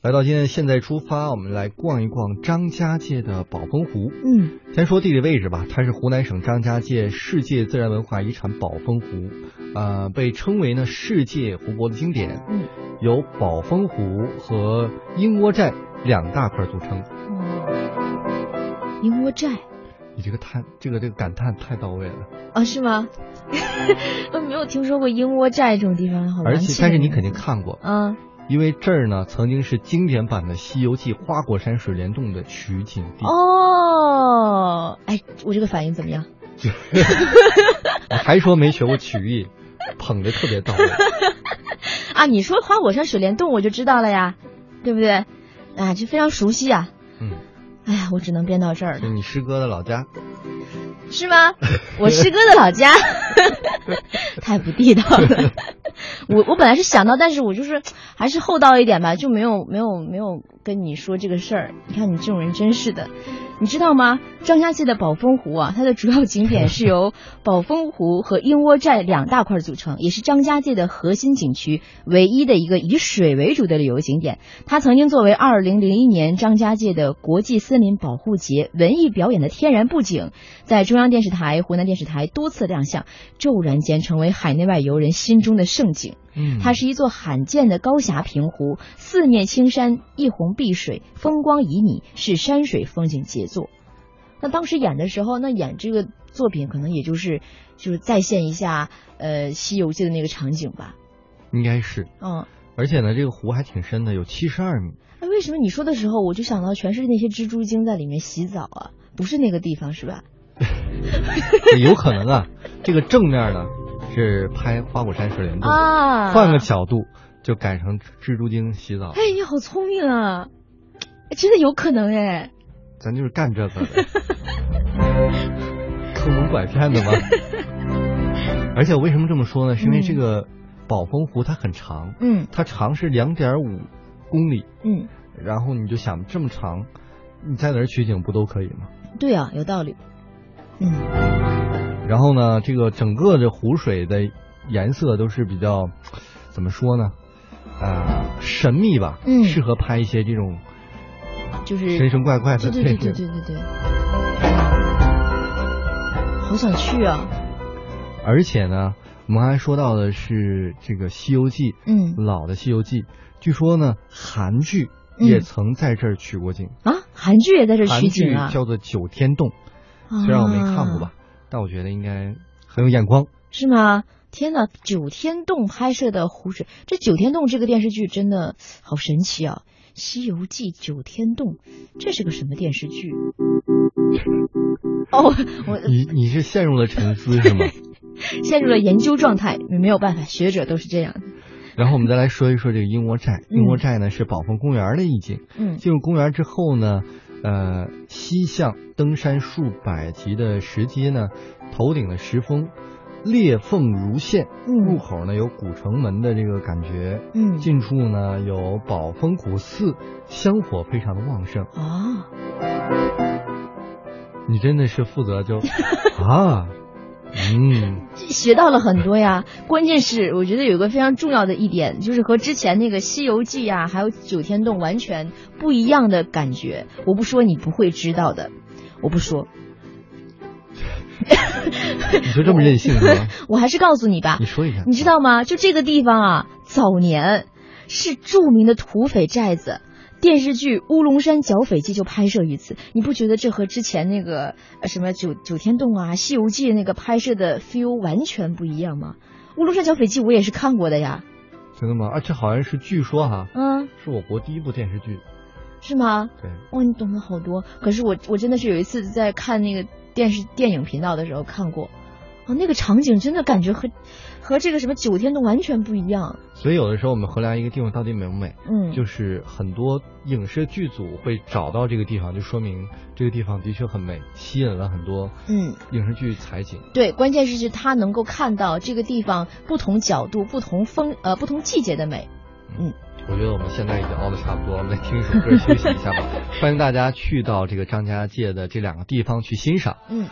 来到今天现在出发，我们来逛一逛张家界的宝峰湖。嗯，先说地理位置吧，它是湖南省张家界世界自然文化遗产宝峰湖，呃，被称为呢世界湖泊的经典。嗯，由宝峰湖和鹰窝寨两大块组成。哦，鹰窝寨，你这个叹，这个这个感叹太到位了。啊，是吗？我没有听说过鹰窝寨这种地方，好而且，但是你肯定看过。啊。因为这儿呢，曾经是经典版的《西游记》花果山水帘洞的取景地。哦，哎，我这个反应怎么样？还说没学过曲艺，捧的特别到位。啊，你说花果山水帘洞，我就知道了呀，对不对？啊，就非常熟悉啊。嗯。哎呀，我只能编到这儿了。就你师哥的老家。是吗？我师哥的老家，太不地道了。我我本来是想到，但是我就是还是厚道一点吧，就没有没有没有跟你说这个事儿。你看你这种人真是的，你知道吗？张家界的宝峰湖啊，它的主要景点是由宝峰湖和鹰窝寨两大块组成，也是张家界的核心景区，唯一的一个以水为主的旅游景点。它曾经作为二零零一年张家界的国际森林保护节文艺表演的天然布景，在中央电视台、湖南电视台多次亮相，骤然间成为海内外游人心中的盛景。嗯，它是一座罕见的高峡平湖，四面青山，一泓碧水，风光旖旎，是山水风景杰作。那当时演的时候，那演这个作品可能也就是就是再现一下呃《西游记》的那个场景吧。应该是。嗯。而且呢，这个湖还挺深的，有七十二米。那为什么你说的时候，我就想到全是那些蜘蛛精在里面洗澡啊？不是那个地方是吧？有可能啊，这个正面呢。是拍花果山水帘洞啊，换个角度就改成蜘蛛精洗澡。哎，你好聪明啊，真的有可能哎。咱就是干这个的，坑蒙拐骗的吗？而且我为什么这么说呢？是因为这个宝峰湖它很长，嗯，它长是两点五公里，嗯，然后你就想这么长，你在哪儿取景不都可以吗？对啊，有道理，嗯。然后呢，这个整个的湖水的颜色都是比较，怎么说呢？啊，神秘吧，嗯，适合拍一些这种，就是神神怪怪的，对对对对对好想去啊！而且呢，我们还说到的是这个《西游记》，嗯，老的《西游记》，据说呢，韩剧也曾在这儿取过景。啊，韩剧也在这儿取景啊，叫做《九天洞》，虽然我没看过吧。但我觉得应该很有眼光，是吗？天呐，九天洞拍摄的湖水，这九天洞这个电视剧真的好神奇啊！《西游记》九天洞，这是个什么电视剧？哦，我你你是陷入了沉思是吗？陷入了研究状态，没有办法，学者都是这样的。然后我们再来说一说这个鹰窝寨，鹰窝寨呢是宝丰公园的意境。嗯，进入公园之后呢。呃，西向登山数百级的石阶呢，头顶的石峰裂缝如线，入口呢有古城门的这个感觉，嗯，近处呢有宝峰古寺，香火非常的旺盛啊。你真的是负责就 啊。嗯，学到了很多呀。关键是我觉得有个非常重要的一点，就是和之前那个《西游记》呀，还有九天洞完全不一样的感觉。我不说你不会知道的，我不说。你就这么任性吗？我还是告诉你吧。你说一下。你知道吗？就这个地方啊，早年是著名的土匪寨子。电视剧《乌龙山剿匪记》就拍摄于此，你不觉得这和之前那个什么九九天洞啊、西游记那个拍摄的 feel 完全不一样吗？《乌龙山剿匪记》我也是看过的呀。真的吗？而且好像是据说哈，嗯，是我国第一部电视剧，是吗？对。哇，你懂得好多。可是我我真的是有一次在看那个电视电影频道的时候看过，哦，那个场景真的感觉和。和这个什么九天都完全不一样，所以有的时候我们衡量一个地方到底美不美，嗯，就是很多影视剧组会找到这个地方，就说明这个地方的确很美，吸引了很多嗯影视剧采景。对，关键是是他能够看到这个地方不同角度、不同风呃不同季节的美。嗯，我觉得我们现在已经熬的差不多，我们来听一首歌休息一下吧。欢迎大家去到这个张家界的这两个地方去欣赏。嗯。